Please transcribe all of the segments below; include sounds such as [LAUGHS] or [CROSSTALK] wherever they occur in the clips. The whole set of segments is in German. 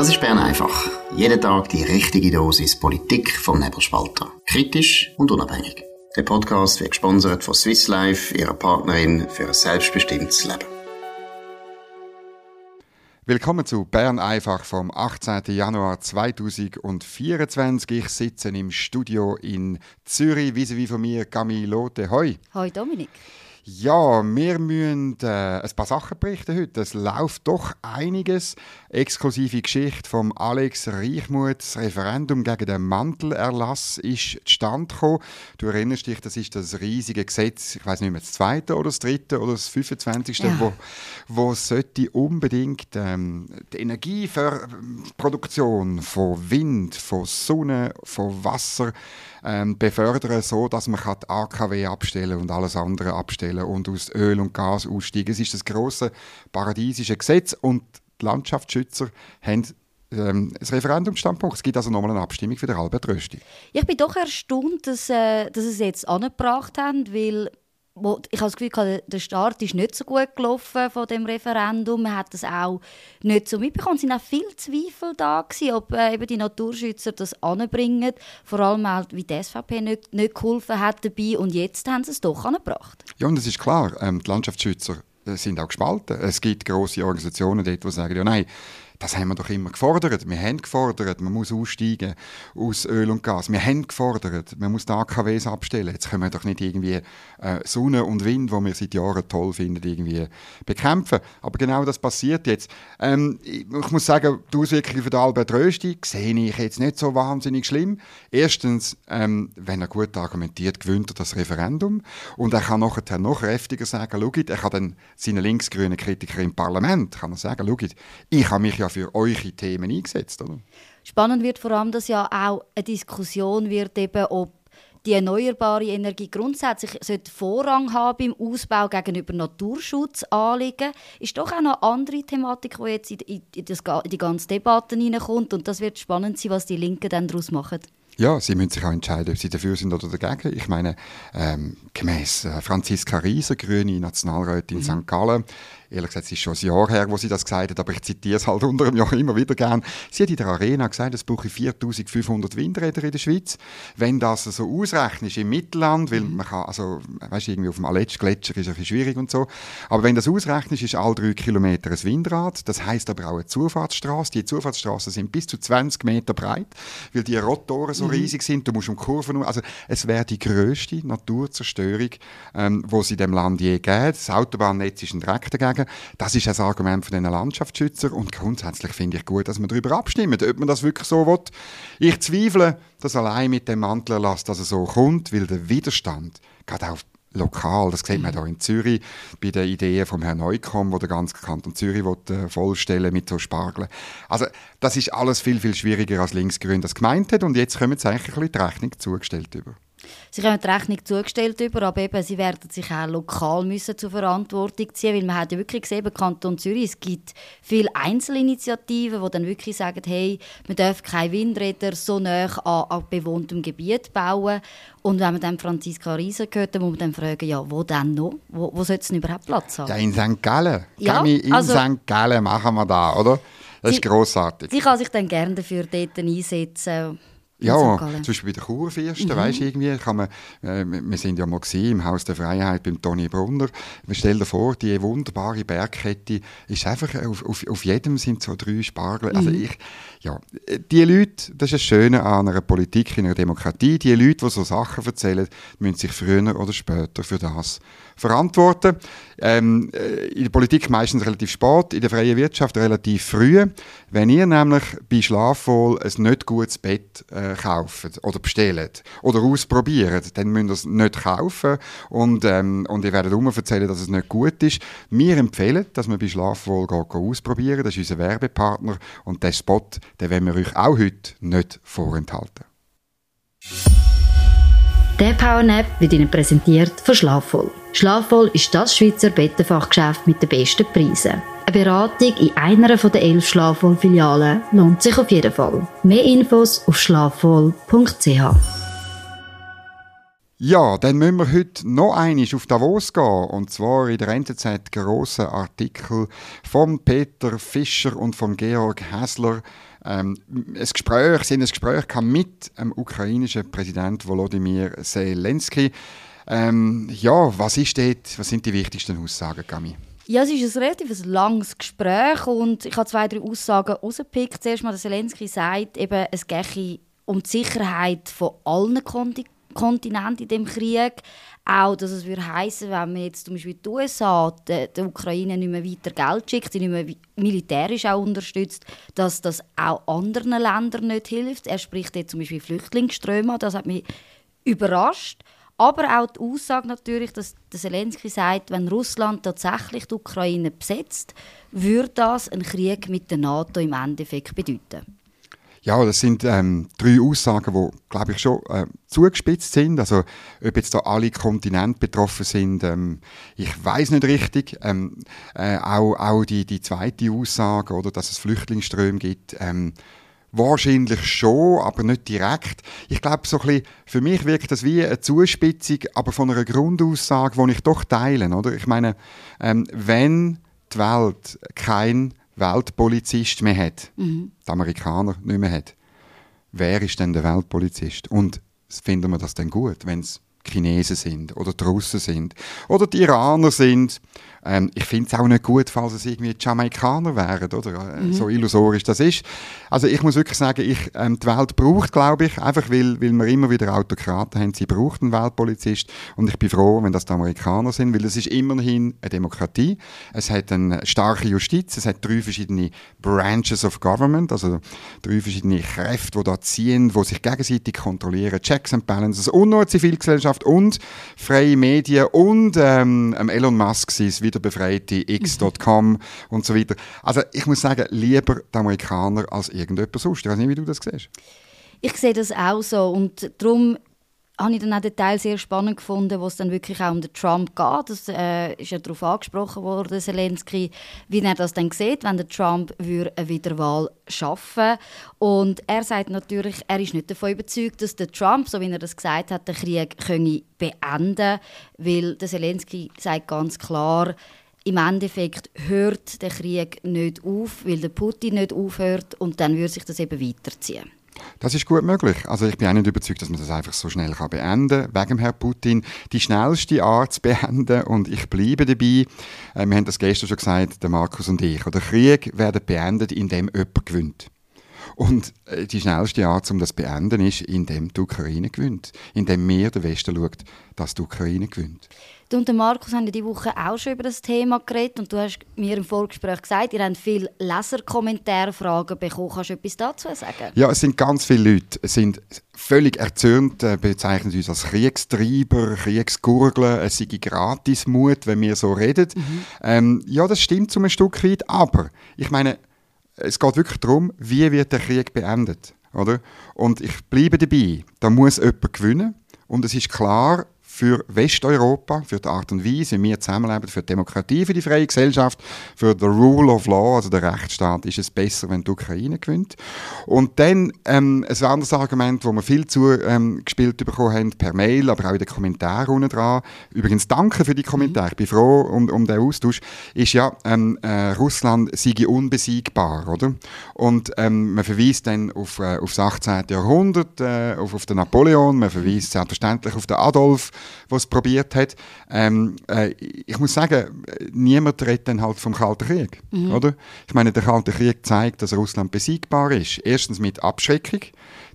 Das ist Bern einfach. Jeden Tag die richtige Dosis Politik vom Nebelspalter. Kritisch und unabhängig. Der Podcast wird gesponsert von Swiss Life, ihrer Partnerin für ein selbstbestimmtes Leben. Willkommen zu Bern einfach vom 18. Januar 2024. Ich sitze im Studio in Zürich, wie von mir Camille Lotte. Hoi. Hoi Dominik. Ja, wir müssen äh, ein paar Sachen berichten heute. Es läuft doch einiges. Exklusive Geschichte von Alex Reichmuth. Das Referendum gegen den Mantelerlass ist zustande gekommen. Du erinnerst dich, das ist das riesige Gesetz, ich weiß nicht mehr, das zweite oder das dritte oder das 25. Ja. wo, wo sollte unbedingt ähm, die Energieproduktion von Wind, von Sonne, von Wasser ähm, befördern, so dass man die AKW abstellen und alles andere abstellen und aus Öl und Gas aussteigen. Es ist das große paradiesische Gesetz und die Landschaftsschützer haben ähm, das Referendumstandpunkt. Es gibt also nochmal eine Abstimmung für den Albert Rösti. Ich bin doch erstaunt, dass, äh, dass sie es jetzt angebracht haben, weil wo, ich habe das Gefühl, der Start ist nicht so gut gelaufen von dem Referendum. Man hat das auch nicht so mitbekommen. Es waren auch viele Zweifel da, gewesen, ob äh, eben die Naturschützer das anbringen. Vor allem auch, wie die SVP nicht, nicht geholfen hat dabei. Und jetzt haben sie es doch angebracht. Ja, und es ist klar, ähm, die Landschaftsschützer äh, sind auch gespalten. Es gibt große Organisationen dort, die sagen, ja nein, das haben wir doch immer gefordert. Wir haben gefordert, man muss aussteigen aus Öl und Gas. Wir haben gefordert, man muss die AKWs abstellen. Jetzt können wir doch nicht irgendwie äh, Sonne und Wind, wo wir seit Jahren toll finden, irgendwie bekämpfen. Aber genau das passiert jetzt. Ähm, ich muss sagen, die Auswirkungen von Albert Rösti sehe ich jetzt nicht so wahnsinnig schlimm. Erstens, ähm, wenn er gut argumentiert, gewinnt er das Referendum. Und er kann nachher noch kräftiger sagen, schaut, er kann dann seinen linksgrünen Kritiker im Parlament kann er sagen, schaut, ich habe mich ja für eure Themen eingesetzt, oder? Spannend wird vor allem, dass ja auch eine Diskussion wird, eben, ob die erneuerbare Energie grundsätzlich sollte Vorrang haben im Ausbau gegenüber Naturschutzanliegen, ist doch auch noch eine andere Thematik, die jetzt in, die, in die ganze Debatte hineinkommt. Und das wird spannend sein, was die Linken dann daraus machen. Ja, sie müssen sich auch entscheiden, ob sie dafür sind oder dagegen. Ich meine, ähm, gemäß äh, Franziska Rieser, grüne Nationalrätin mhm. St. Gallen, Ehrlich gesagt, es ist schon ein Jahr her, wo sie das gesagt hat, aber ich zitiere es halt [LAUGHS] unter einem Jahr immer wieder gern. Sie hat in der Arena gesagt, es brauche 4500 Windräder in der Schweiz. Wenn das so ausrechnet im Mittelland, weil man kann, also, weißt du, irgendwie auf dem Aletsch-Gletscher ist es ein bisschen schwierig und so. Aber wenn das ausrechnet, ist all drei Kilometer ein Windrad. Das heißt aber auch eine Zufahrtsstraße. Die Zufahrtsstraßen sind bis zu 20 Meter breit, weil die Rotoren so mhm. riesig sind. Du musst um Kurven, also es wäre die größte Naturzerstörung, ähm, wo es in dem Land je gibt. Das Autobahnnetz ist ein Dreck dagegen sagen. Das ist ein Argument von den Landschaftsschützern und grundsätzlich finde ich gut, dass man darüber abstimmt, ob man das wirklich so will. Ich zweifle, dass allein mit dem Mantelerlass dass es so kommt, weil der Widerstand gerade auch lokal, das sieht man hier in Zürich bei den Ideen vom Herrn Neukomm, wo der ganze Kanton Zürich will, äh, vollstellen mit so Spargeln. Also das ist alles viel, viel schwieriger als Linksgrün das gemeint hat und jetzt kommen sie eigentlich ein bisschen die Rechnung zugestellt über. Sie haben die Rechnung zugestellt über, aber eben, sie werden sich auch lokal müssen zur Verantwortung ziehen, weil man hat ja wirklich gesehen, im Kanton Zürich, es gibt viele Einzelinitiativen, die dann wirklich sagen, hey, man darf keine Windräder so nah an, an bewohntem Gebiet bauen. Und wenn man dann Franziska Rieser hört, dann muss man dann fragen, ja, wo denn noch? Wo, wo soll es denn überhaupt Platz haben? Ja, in St. Gallen. Ja, in also, St. Gallen machen wir da, oder? Das sie, ist grossartig. Sie kann sich dann gerne dafür dort einsetzen ja, zum Beispiel bei den Kurfürsten, mhm. weißt, irgendwie kann man, äh, wir sind ja mal im Haus der Freiheit beim Toni Brunner. Stell dir vor, die wunderbare Bergkette ist einfach, auf, auf, auf jedem sind so drei Spargel. Also mhm. Also ich, ja, die Leute, das ist das Schöne an einer Politik, in einer Demokratie, die Leute, die so Sachen erzählen, müssen sich früher oder später für das verantworten. Ähm, äh, in der Politik meistens relativ spät, in der freien Wirtschaft relativ früh. Wenn ihr nämlich bei Schlafwohl ein nicht gutes Bett äh, kauft oder bestellt oder ausprobiert, dann müsst ihr es nicht kaufen und, ähm, und ihr werdet immer erzählen, dass es nicht gut ist. Wir empfehlen, dass man bei Schlafwohl geht, ausprobieren. Das ist unser Werbepartner und der Spot, den wollen wir euch auch heute nicht vorenthalten. Der Powernap wird Ihnen präsentiert von Schlafvoll. Schlafvoll ist das Schweizer Bettenfachgeschäft mit den besten Preisen. Eine Beratung in einer der elf Schlafvoll-Filialen lohnt sich auf jeden Fall. Mehr Infos auf schlafvoll.ch. Ja, dann müssen wir heute noch einmal auf Davos gehen. Und zwar in der NZZ grossen Artikel von Peter Fischer und von Georg Häsler. Ähm, ein Gespräch, sie haben ein Gespräch mit dem ukrainischen Präsident Volodymyr Zelensky. Ähm, ja, was ist dort, was sind die wichtigsten Aussagen, Gami? Ja, es ist ein relativ langes Gespräch und ich habe zwei, drei Aussagen rausgepickt. Zuerst mal, dass Zelensky sagt, eben, es gehe um die Sicherheit von allen Kontinenten Kontinent in dem Krieg. Auch, dass es würde heißen, wenn man jetzt zum Beispiel die USA der, Ukraine nicht mehr weiter Geld schickt, sie nicht mehr militärisch auch unterstützt, dass das auch anderen Ländern nicht hilft. Er spricht jetzt zum Beispiel Flüchtlingsströme das hat mich überrascht. Aber auch die Aussage natürlich, dass Zelensky sagt, wenn Russland tatsächlich die Ukraine besetzt, würde das einen Krieg mit der NATO im Endeffekt bedeuten. Ja, das sind ähm, drei Aussagen, die, glaube ich, schon äh, zugespitzt sind. Also, ob jetzt da alle Kontinente betroffen sind, ähm, ich weiß nicht richtig. Ähm, äh, auch auch die, die zweite Aussage, oder, dass es Flüchtlingsströme gibt, ähm, Wahrscheinlich schon, aber nicht direkt. Ich glaube, so ein bisschen, für mich wirkt das wie eine Zuspitzung, aber von einer Grundaussage, die ich doch teile. Oder? Ich meine, ähm, wenn die Welt kein Weltpolizist mehr hat, mhm. die Amerikaner nicht mehr hat, wer ist denn der Weltpolizist? Und finden wir das denn gut, wenn es Chinesen sind oder die Russen sind oder die Iraner sind ähm, ich finde es auch nicht gut, falls es irgendwie Jamaikaner wären, oder? Äh, mhm. So illusorisch das ist. Also ich muss wirklich sagen, ich, ähm, die Welt braucht, glaube ich, einfach weil, weil wir immer wieder Autokraten haben, sie braucht einen Weltpolizist und ich bin froh, wenn das die Amerikaner sind, weil es ist immerhin eine Demokratie. Es hat eine starke Justiz, es hat drei verschiedene Branches of Government, also drei verschiedene Kräfte, die da ziehen, die sich gegenseitig kontrollieren, Checks and Balances und noch eine Zivilgesellschaft und freie Medien und ähm, Elon Musk sein wiederbefreite x.com und so weiter. Also ich muss sagen, lieber die Amerikaner als irgendjemand sonst. Ich weiß nicht, wie du das siehst. Ich sehe das auch so und darum habe ich dann auch den Teil sehr spannend gefunden, wo es dann wirklich auch um den Trump geht. Das äh, ist ja darauf angesprochen worden, Zelensky, wie er das dann sieht, wenn der Trump eine Wiederwahl schaffen Und er sagt natürlich, er ist nicht davon überzeugt, dass der Trump, so wie er das gesagt hat, den Krieg könne beenden weil der Zelensky sagt ganz klar, im Endeffekt hört der Krieg nicht auf, weil der Putin nicht aufhört und dann würde sich das eben weiterziehen. Das ist gut möglich. Also ich bin auch nicht überzeugt, dass man das einfach so schnell kann beenden kann. Wegen Herrn Putin die schnellste Art zu beenden und ich bleibe dabei. Äh, wir haben das gestern schon gesagt, der Markus und ich. Der Krieg wird beendet, indem jemand gewinnt. Und äh, die schnellste Art, um das zu beenden, ist, indem die Ukraine gewinnt. Indem mehr der Westen schaut, dass die Ukraine gewinnt. Du und Markus haben ja diese Woche auch schon über das Thema geredet und du hast mir im Vorgespräch gesagt, ihr habt viele Leserkommentare, Fragen bekommen. Kannst du etwas dazu sagen? Ja, es sind ganz viele Leute, es sind völlig erzürnt, äh, bezeichnen uns als Kriegstreiber, Kriegsgurgeln, es sei Gratismut, wenn wir so reden. Mhm. Ähm, ja, das stimmt zum Stück weit, aber ich meine, es geht wirklich darum, wie wird der Krieg beendet, oder? Und ich bleibe dabei, da muss jemand gewinnen und es ist klar, für Westeuropa, für die Art und Weise, wie wir zusammenleben, für die Demokratie, für die freie Gesellschaft, für the rule of law, also der Rechtsstaat, ist es besser, wenn die Ukraine gewinnt. Und dann ähm, ein anderes Argument, das wir viel zu ähm, gespielt bekommen haben, per Mail, aber auch in den Kommentaren unten dran. Übrigens, danke für die Kommentare, ich bin froh um, um den Austausch, ist ja, ähm, äh, Russland sei unbesiegbar, oder? Und ähm, man verweist dann auf, äh, auf das 18. Jahrhundert, äh, auf, auf den Napoleon, man verweist selbstverständlich auf den Adolf, es probiert hat. Ähm, äh, ich muss sagen, niemand redet dann halt vom Kalten Krieg, mhm. oder? Ich meine, der Kalte Krieg zeigt, dass Russland besiegbar ist. Erstens mit Abschreckung,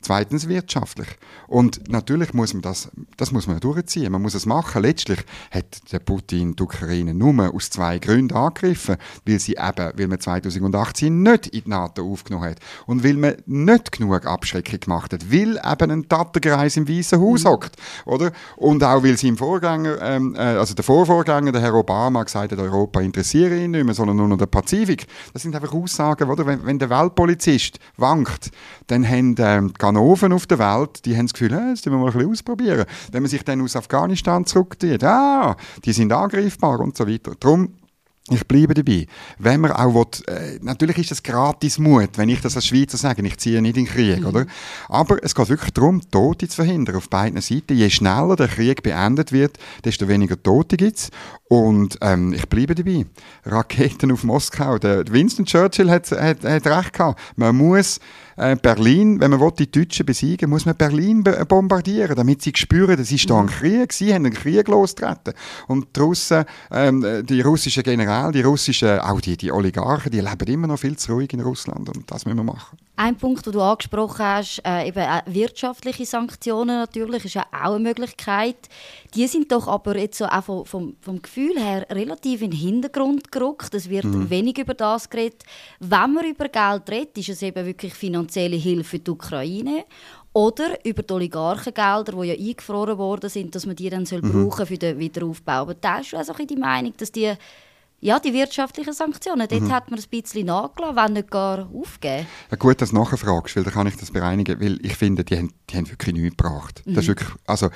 zweitens wirtschaftlich. Und natürlich muss man das, das muss man durchziehen. Man muss es machen. Letztlich hat der Putin die Ukraine nur aus zwei Gründen angegriffen, weil sie eben, weil man 2018 nicht in die NATO aufgenommen hat und weil man nicht genug Abschreckung gemacht hat, weil eben ein Tatterkreis im Weißen Haus mhm. hockt, oder? Und auch weil sie im Vorgänger, ähm, äh, also der Vorvorgänger, der Herr Obama, gesagt hat, Europa interessiere ihn nicht mehr, sondern nur noch der Pazifik. Das sind einfach Aussagen, oder? Wenn, wenn der Weltpolizist wankt, dann haben ähm, Ganoven auf der Welt, die haben das Gefühl, hey, das müssen wir mal ein bisschen ausprobieren. Wenn man sich dann aus Afghanistan zurückzieht, ah, die sind angreifbar und so weiter. Darum Ich bleibe dabei. Wenn man auch will, äh, natürlich ist das gratis Mut, wenn ich das als Schweizer sage, ich ziehe nicht in den Krieg, mhm. oder? Aber es geht wirklich darum, Tote zu verhindern auf beiden Seiten. Je schneller der Krieg beendet wird, desto weniger Tote gibt es. Und ähm, ich bleibe dabei. Raketen auf Moskau. Der Winston Churchill hat, hat, hat recht gehabt. Man muss äh, Berlin, wenn man will, die Deutschen besiegen muss man Berlin bombardieren, damit sie spüren, das ist da ein Krieg. Sie haben einen Krieg losgetreten. Und die Russen, ähm, die russischen Generäle, die russischen, auch die, die Oligarchen, die leben immer noch viel zu ruhig in Russland. Und das müssen wir machen. Ein Punkt, den du angesprochen hast, äh, eben äh, wirtschaftliche Sanktionen natürlich, ist ja auch eine Möglichkeit. Die sind doch aber jetzt so auch vom, vom, vom Gefühl her relativ in den Hintergrund gerückt. Es wird mhm. wenig über das geredet. Wenn man über Geld redet, ist es eben wirklich finanzielle Hilfe für die Ukraine oder über die Oligarchengelder, die ja eingefroren worden sind, dass man die dann mhm. brauchen für den Wiederaufbau. Aber da ist du also die Meinung, dass die ja, die wirtschaftlichen Sanktionen, dort mhm. hat man ein bisschen nachgelassen, wenn nicht gar aufgeben. Ja, gut, dass du nachfragst, weil dann kann ich das bereinigen, weil ich finde, die haben, die haben wirklich nichts gebracht. Mhm. Das ist mhm. wirklich, also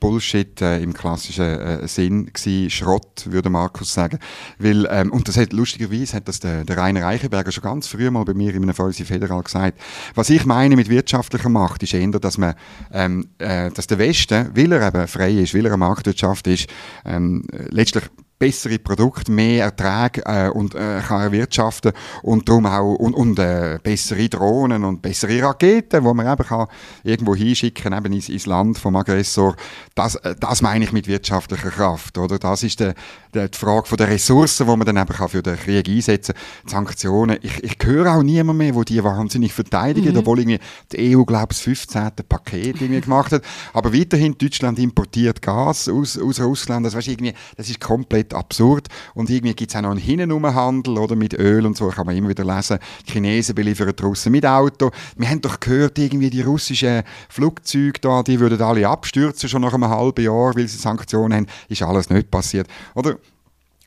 Bullshit äh, im klassischen äh, Sinn gewesen, Schrott, würde Markus sagen. Weil, ähm, und das hat, lustigerweise hat das der, der Rainer Reichenberger schon ganz früh mal bei mir in einem Fäusi Federal gesagt. Was ich meine mit wirtschaftlicher Macht, ist eher, dass man, ähm, äh, dass der Westen, weil er eben frei ist, weil er eine Marktwirtschaft ist, ähm, letztlich bessere Produkte, mehr Erträge äh, und äh, kann erwirtschaften und darum auch und, und äh, bessere Drohnen und bessere Raketen, wo man eben kann irgendwo hinschicken eben ins, ins Land vom Aggressor. Das, äh, das meine ich mit wirtschaftlicher Kraft, oder? Das ist der, der, die Frage von der Ressourcen, die man dann eben kann für den Krieg einsetzen kann. Sanktionen. Ich, ich höre auch niemand mehr, wo die wahnsinnig verteidigen, mhm. obwohl irgendwie die EU, glaube ich, das 15. Paket irgendwie gemacht hat. Aber weiterhin Deutschland importiert Gas aus, aus Russland. Das, weißt, irgendwie, das ist komplett komplett absurd. Und irgendwie gibt es auch noch einen Hinnenumhandel oder mit Öl und so, kann man immer wieder lesen. Die Chinesen beliefern die Russen mit Auto. Wir haben doch gehört, irgendwie die russischen Flugzeuge da, die würden alle abstürzen schon nach einem halben Jahr, weil sie Sanktionen haben. Ist alles nicht passiert. Oder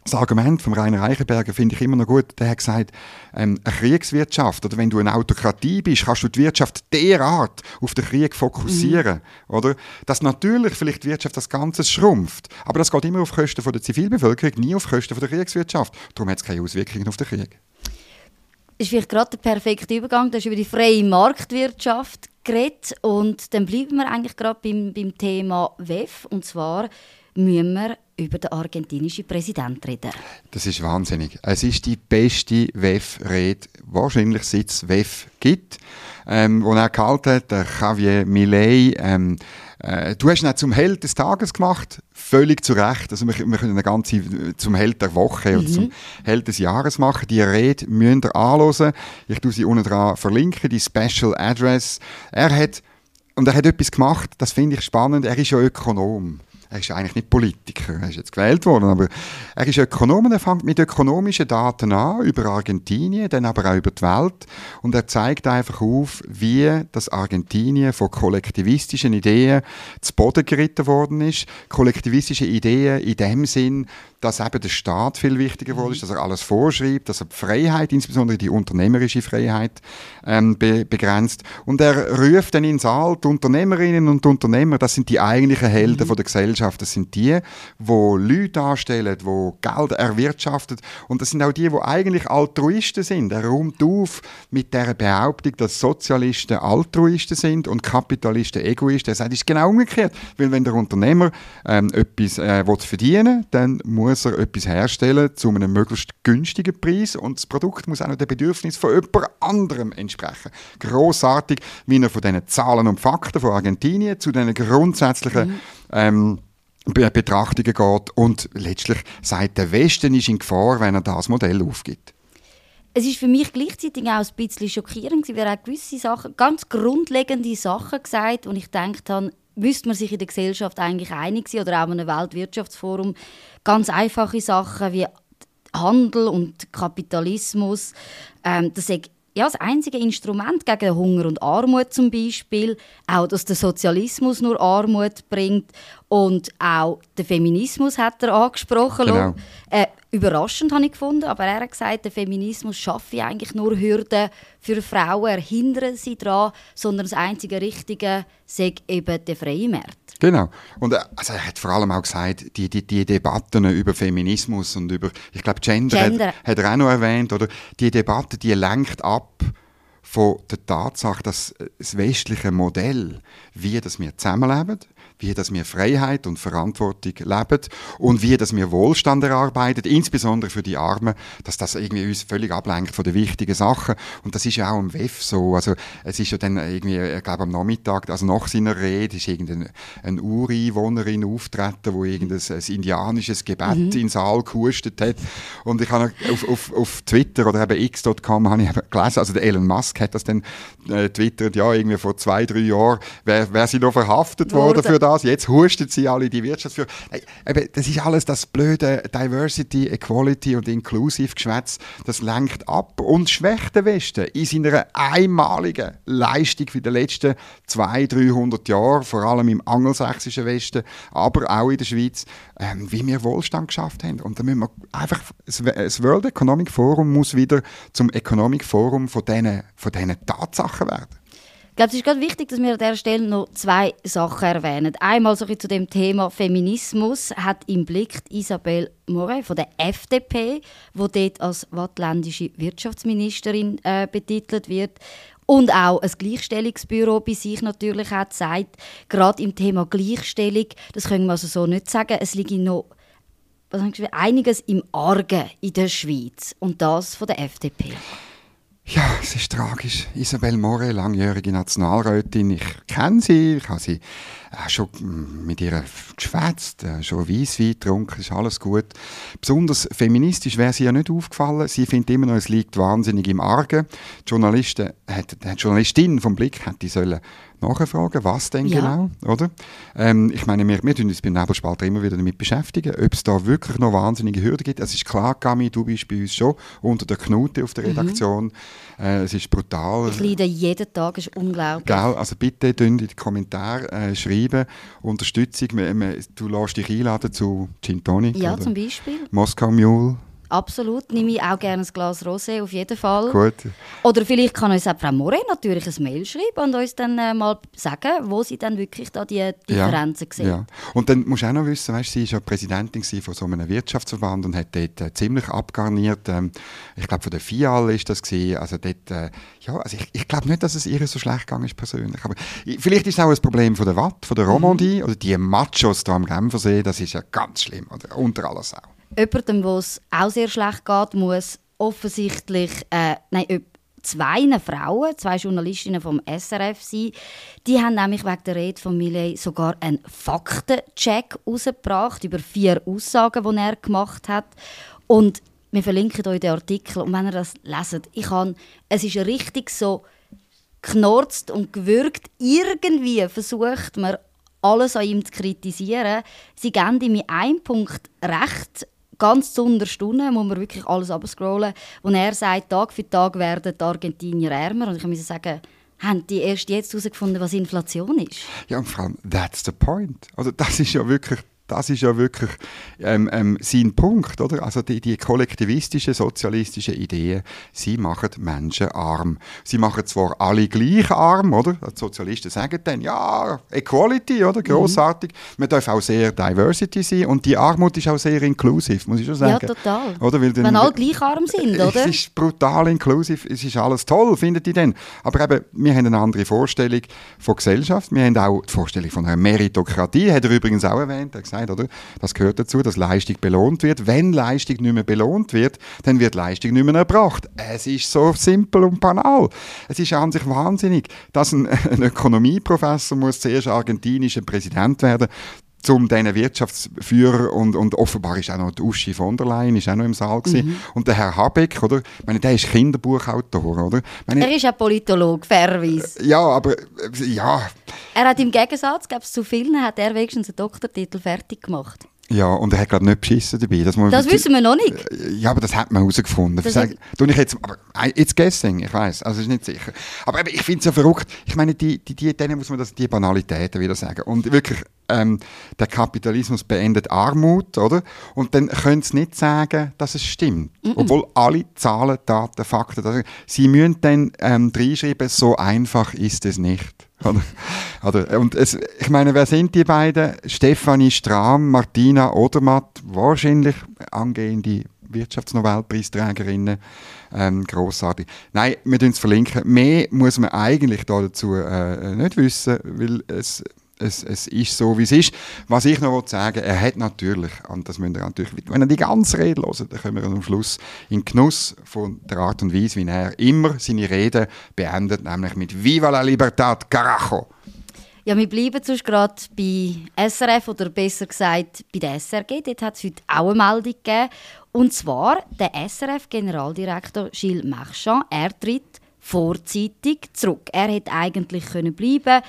das Argument von Rainer Reichenberger finde ich immer noch gut. Der hat gesagt, ähm, eine Kriegswirtschaft oder wenn du eine Autokratie bist, kannst du die Wirtschaft derart auf den Krieg fokussieren, mhm. oder? Dass natürlich vielleicht die Wirtschaft das Ganze schrumpft, aber das geht immer auf Kosten von der Zivilbevölkerung, nie auf Kosten von der Kriegswirtschaft. Darum hat es keine Auswirkungen auf den Krieg. Das ist vielleicht gerade der perfekte Übergang. Du hast über die freie Marktwirtschaft geredet und dann bleiben wir eigentlich gerade beim, beim Thema WEF und zwar müssen wir über den argentinischen Präsidenten reden. Das ist wahnsinnig. Es ist die beste WEF-Rede, wahrscheinlich seit es WEF gibt, ähm, wo er gehalten hat, der Javier Milei. Ähm, äh, du hast ihn zum Held des Tages gemacht, völlig zu Recht. Also wir, wir können eine ganze zum Held der Woche mhm. oder zum Held des Jahres machen. Die Rede müsst ihr anhören. Ich tue sie unten dran verlinken, die Special Address. Er hat, und er hat etwas gemacht, das finde ich spannend, er ist ja Ökonom er ist eigentlich nicht Politiker, er ist jetzt gewählt worden, aber er ist Ökonom er fängt mit ökonomischen Daten an, über Argentinien, dann aber auch über die Welt und er zeigt einfach auf, wie das Argentinien von kollektivistischen Ideen zu Boden geritten worden ist. Kollektivistische Ideen in dem Sinn, dass eben der Staat viel wichtiger geworden ist, dass er alles vorschreibt, dass er die Freiheit, insbesondere die unternehmerische Freiheit, ähm, be begrenzt. Und er ruft dann ins Saal, die Unternehmerinnen und Unternehmer, das sind die eigentlichen Helden mhm. von der Gesellschaft, das sind die, wo Leute anstellen, wo Geld erwirtschaften und das sind auch die, wo eigentlich Altruisten sind. Er räumt auf mit der Behauptung, dass Sozialisten Altruisten sind und Kapitalisten Egoisten. Er sagt, es ist genau umgekehrt, weil wenn der Unternehmer ähm, etwas äh, verdienen dann muss muss er etwas herstellen zu einem möglichst günstigen Preis und das Produkt muss auch noch den Bedürfnissen von jemand anderem entsprechen. Grossartig, wie er von diesen Zahlen und Fakten von Argentinien zu diesen grundsätzlichen mhm. ähm, Betrachtungen geht und letztlich sagt, der Westen ist in Gefahr, wenn er das Modell aufgibt. Es ist für mich gleichzeitig auch ein bisschen schockierend, weil er auch gewisse Sachen, ganz grundlegende Sachen gesagt, und ich gedacht habe, müsste man sich in der Gesellschaft eigentlich einig sein oder auch in einem Weltwirtschaftsforum ganz einfache Sachen wie Handel und Kapitalismus. Ähm, das ist ja, das einzige Instrument gegen Hunger und Armut zum Beispiel, auch dass der Sozialismus nur Armut bringt Und auch den Feminismus hat er angesprochen. Genau. Äh, überraschend habe ich gefunden, aber er hat gesagt, der Feminismus schaffe eigentlich nur Hürden für Frauen, er hindert sie daran, sondern das einzige Richtige sei eben der freie Markt. Genau. Und äh, also er hat vor allem auch gesagt, die, die, die Debatten über Feminismus und über, ich glaube, Gender, Gender. Hat, hat er auch noch erwähnt, oder? Die Debatte, die lenkt ab von der Tatsache, dass das westliche Modell, wie das wir zusammenleben, wie dass wir Freiheit und Verantwortung leben und wie dass wir Wohlstand erarbeiten, insbesondere für die Armen, dass das irgendwie uns völlig ablenkt von den wichtigen Sachen. Und das ist ja auch im WEF so. Also es ist ja dann irgendwie, ich glaube am Nachmittag, also nach seiner Rede, ist irgendeine eine Ureinwohnerin auftreten, wo irgendein ein indianisches Gebet mhm. in den Saal gehustet hat. Und ich habe auf, auf, auf Twitter oder eben x.com habe ich gelesen, also der Elon Musk hat das dann äh, twittert, ja, irgendwie vor zwei, drei Jahren wäre wär sie noch verhaftet worden für das das, jetzt hustet sie alle die Wirtschaftsführer. Das ist alles das blöde Diversity, Equality und Inclusive-Geschwätz, das lenkt ab und schwächt den Westen in seiner einmaligen Leistung für die letzten 200, 300 Jahre, vor allem im angelsächsischen Westen, aber auch in der Schweiz, ähm, wie wir Wohlstand geschafft haben. Und da müssen wir einfach, das World Economic Forum muss wieder zum Economic Forum von diesen, von diesen Tatsachen werden. Glaube, es ist gerade wichtig, dass wir an dieser Stelle noch zwei Sachen erwähnen. Einmal so zu dem Thema Feminismus hat im Blick Isabelle Moret von der FDP, wo dort als wattländische Wirtschaftsministerin äh, betitelt wird. Und auch ein Gleichstellungsbüro bei sich natürlich hat gesagt, gerade im Thema Gleichstellung, das können wir also so nicht sagen, es liegt noch was einiges im Argen in der Schweiz. Und das von der FDP. Ja, es ist tragisch. Isabelle More, langjährige Nationalrätin, ich kenne sie, ich habe sie äh, schon mit ihr geschwätzt, äh, schon Weisswein getrunken, ist alles gut. Besonders feministisch wäre sie ja nicht aufgefallen. Sie findet immer noch, es liegt wahnsinnig im Argen. Die, Journalistin, hat, die Journalistin vom Blick hätte sollen nachfragen, was denn ja. genau, oder? Ähm, ich meine, wir, wir tun uns beim Nebelspalter immer wieder damit beschäftigen, ob es da wirklich noch wahnsinnige Hürden gibt. Es ist klar, Gami, du bist bei uns schon unter der Knute auf der mhm. Redaktion. Mhm. Äh, es ist brutal. Ich leide jeden Tag, es ist unglaublich. Gell? Also bitte in die Kommentare äh, schreiben, Unterstützung, du lässt dich einladen zu Gin Tonic. Ja, oder? zum Beispiel. Moskau Mule. Absolut, nehme ich auch gerne ein Glas Rosé, auf jeden Fall. Gut. Oder vielleicht kann uns auch Frau More natürlich ein Mail schreiben und uns dann äh, mal sagen, wo sie dann wirklich da die Differenzen ja, sehen. Ja. Und dann musst du auch noch wissen, weißt, sie war ja Präsidentin von so einem Wirtschaftsverband und hat dort äh, ziemlich abgarniert. Ähm, ich glaube, von der FIAL ist das gewesen. Also dort, äh, ja, also ich, ich glaube nicht, dass es ihr so schlecht gegangen ist persönlich. Aber vielleicht ist es auch ein Problem von der Watt, von der Romandie mhm. oder die Machos da am Genfersee, das ist ja ganz schlimm, oder? unter alles auch jemandem, wo es auch sehr schlecht geht, muss offensichtlich, äh, nein, zwei Frauen, zwei Journalistinnen vom SRF sein. Die haben nämlich wegen der Rede von Millet sogar einen Faktencheck rausgebracht über vier Aussagen, die er gemacht hat. Und wir verlinken euch den Artikel und wenn ihr das leset, ich kann, es ist richtig so knorzt und gewürgt. Irgendwie versucht man alles an ihm zu kritisieren. Sie geben ihm in einem Punkt recht, ganz zu unterstunden, muss man wirklich alles abscrollen. Und er sagt, Tag für Tag werden die Argentinier ärmer. Und ich muss sagen, haben die erst jetzt herausgefunden, was Inflation ist? Ja, und vor allem, that's the point. Also das ist ja wirklich das ist ja wirklich ähm, ähm, sein Punkt, oder? Also die, die kollektivistische, sozialistische Ideen, sie machen Menschen arm. Sie machen zwar alle gleich arm, oder? Die Sozialisten sagen dann, ja, Equality, oder? Grossartig. Mhm. Man darf auch sehr Diversity sein und die Armut ist auch sehr inklusiv, muss ich schon sagen. Ja, total. Oder? Weil dann, Wenn alle gleich arm sind, oder? Es ist brutal inklusiv, es ist alles toll, findet ihr denn? Aber eben, wir haben eine andere Vorstellung von Gesellschaft. Wir haben auch die Vorstellung von einer Meritokratie, hat er übrigens auch erwähnt. Er hat gesagt, gesagt, oder? Das gehört dazu, dass Leistung belohnt wird. Wenn Leistung nicht mehr belohnt wird, dann wird Leistung nicht mehr erbracht. Es ist so simpel und banal. Es ist an sich wahnsinnig, dass ein, [LAUGHS] ein Ökonomieprofessor muss zuerst argentinischer Präsident werden zum diesen Wirtschaftsführer und, und offenbar ist auch noch die Uschi von der Leyen ist auch noch im Saal gewesen. Mhm. und der Herr Habeck, oder? Ich meine, der ist Kinderbuchautor, oder? Meine, er ist ein Politolog, fairerweise. Ja, aber äh, ja. Er hat im Gegensatz, glaube zu vielen, hat er wenigstens einen Doktortitel fertig gemacht. Ja, und er hat gerade nicht beschissen dabei. Das, das wissen wir noch nicht. Ja, aber das hat man herausgefunden. Das sag, ich jetzt, aber jetzt guessing, ich weiß, also ist nicht sicher. Aber ich finde es ja verrückt. Ich meine, die, die, die, denen muss man das, die Banalitäten wieder sagen. Und wirklich, ähm, der Kapitalismus beendet Armut, oder? Und dann können sie nicht sagen, dass es stimmt. Mm -mm. Obwohl alle Zahlen, Daten, Fakten, das, sie müssen dann ähm, reinschreiben, so einfach ist es nicht. Oder? Und es, ich meine, wer sind die beiden? Stefanie Strahm, Martina Odermatt, wahrscheinlich angehende Wirtschaftsnobelpreisträgerinnen. Ähm, grossartig. Nein, wir es verlinken. Mehr muss man eigentlich da dazu äh, nicht wissen, weil es es, es ist so, wie es ist. Was ich noch sagen will, er hat natürlich, und das müsst ihr natürlich, wenn ihr die ganze Rede hört, dann kommen wir am Schluss in Genuss von der Art und Weise, wie er immer seine Rede beendet, nämlich mit Viva la Libertad, Carajo! Ja, wir bleiben sonst gerade bei SRF oder besser gesagt bei der SRG. Dort hat es heute auch eine Meldung gegeben. Und zwar der SRF-Generaldirektor Gilles Marchand. Er tritt vorzeitig zurück. Er hätte eigentlich können bleiben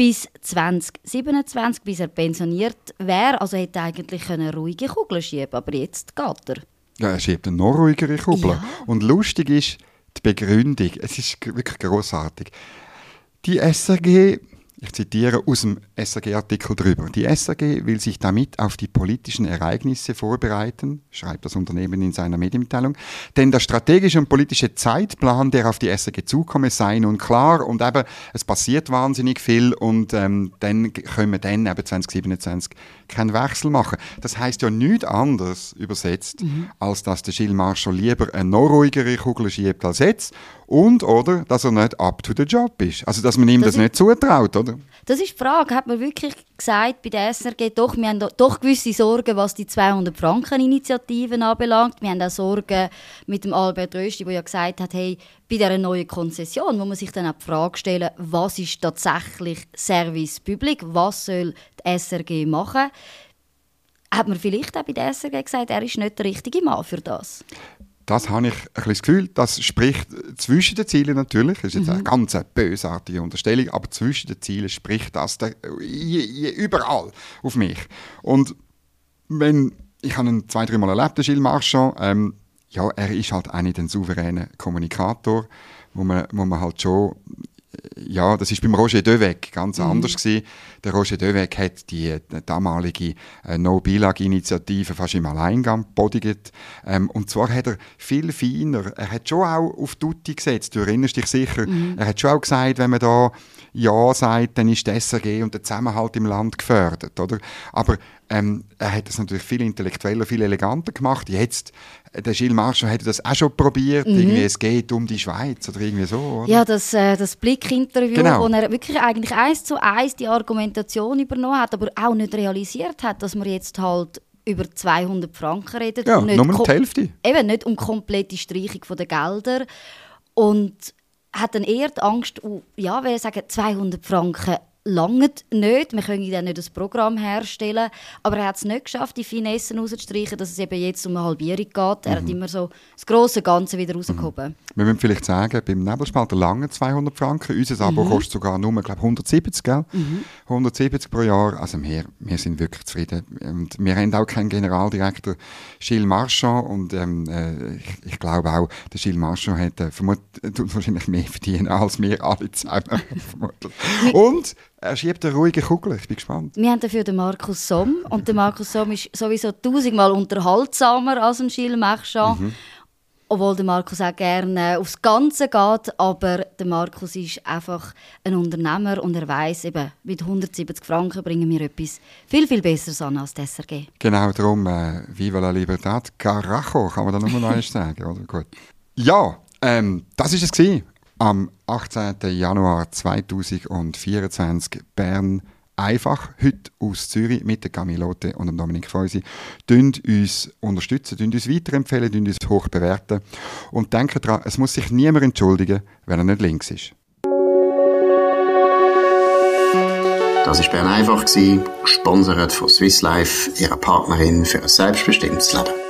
bis 2027, bis er pensioniert wäre. Also hätte er eigentlich eine ruhige Kugel schieben aber jetzt geht er. Ja, er schiebt eine noch ruhigere Kugel. Ja. Und lustig ist die Begründung. Es ist wirklich großartig. Die SRG ich zitiere aus dem SAG-Artikel drüber. Die SAG will sich damit auf die politischen Ereignisse vorbereiten, schreibt das Unternehmen in seiner Medienmitteilung. Denn der strategische und politische Zeitplan, der auf die SAG zukomme, sei nun klar und eben, es passiert wahnsinnig viel und ähm, dann können wir dann eben 2027 keinen Wechsel machen. Das heißt ja nichts anderes übersetzt, mhm. als dass der Gilles Marshall lieber eine noch ruhigere Kugel schiebt als jetzt und oder dass er nicht up to the job ist. Also dass man ihm das, das nicht zutraut, oder? Das ist die Frage. Hat man wirklich gesagt bei der SRG, doch, wir haben doch gewisse Sorgen, was die 200-Franken-Initiativen anbelangt. Wir haben auch Sorgen mit dem Albert Rösti, der ja gesagt hat, hey, bei dieser neuen Konzession muss man sich dann auch die Frage stellen, was ist tatsächlich Service Public, was soll die SRG machen? Hat man vielleicht auch bei der SRG gesagt, er ist nicht der richtige Mann für das? Das habe ich ein bisschen das Gefühl, das spricht zwischen den Zielen natürlich, das ist jetzt mhm. eine ganz bösartige Unterstellung, aber zwischen den Zielen spricht das da, überall auf mich. Und wenn, ich habe ihn zwei, dreimal erlebt, den Gilles Marchand, ähm, ja, er ist halt auch nicht ein souveräner Kommunikator, wo man, wo man halt schon ja, das ist beim Roger Döweg ganz mhm. anders gewesen. Der Roger Döweg hat die, die damalige äh, No-Bilag-Initiative fast im Alleingang bodigt. Ähm, und zwar hat er viel feiner, er hat schon auch auf Tutti gesetzt, du erinnerst dich sicher. Mhm. Er hat schon auch gesagt, wenn man da Ja sagt, dann ist das SRG und der Zusammenhalt im Land gefördert, oder? Aber ähm, er hat das natürlich viel intellektueller, viel eleganter gemacht. Jetzt, äh, der Gilles Marchand hat das auch schon probiert. Mhm. Irgendwie, es geht um die Schweiz oder irgendwie so. Oder? Ja, das, äh, das Blick-Interview, genau. wo er wirklich eigentlich eins zu eins die Argumentation übernommen hat, aber auch nicht realisiert hat, dass man jetzt halt über 200 Franken redet. Ja, nicht nur die Hälfte. Eben, nicht um komplette Streichung der Gelder. Und hat dann eher die Angst, oh, ja, wenn sagen 200 Franken langt nicht. Wir können dann nicht das Programm herstellen. Aber er hat es nicht geschafft, die Finessen rauszustreichen, dass es eben jetzt um eine Halbierung geht. Er hat mhm. immer so das grosse Ganze wieder rausgehoben. Mhm. Wir müssen vielleicht sagen, beim Nebelspalter lange 200 Franken. Unser Abo mhm. kostet sogar nur, glaube 170, gell? Mhm. 170 pro Jahr. Also wir, wir sind wirklich zufrieden. Und wir haben auch keinen Generaldirektor, Gilles Marchand. Und ähm, äh, ich, ich, glaube auch, der Gilles Marchand hat äh, wahrscheinlich mehr verdienen als wir alle zusammen. [LAUGHS] Und er schiebt eine ruhige Kugel, ich bin gespannt. Wir haben dafür den Markus Somm und der Markus Somm ist sowieso tausendmal unterhaltsamer als ein Gilles Marchand. Mhm. Obwohl der Markus auch gerne aufs Ganze geht, aber der Markus ist einfach ein Unternehmer und er weiß eben, mit 170 Franken bringen wir etwas viel, viel Besseres an als das SRG. Genau, darum, äh, Viva la Libertad, Carajo, kann man da nochmal [LAUGHS] neu sagen, oder? Gut. Ja, ähm, das war es am 18. Januar 2024 Bern einfach heute aus Zürich mit der Camilote und dem Dominik Feusi uns unterstützen, uns weiterempfehlen, uns hoch bewerten und denken daran, es muss sich niemand entschuldigen, wenn er nicht links ist. Das war Bern einfach, gesponsert von Swiss Life, ihrer Partnerin für ein selbstbestimmtes Leben.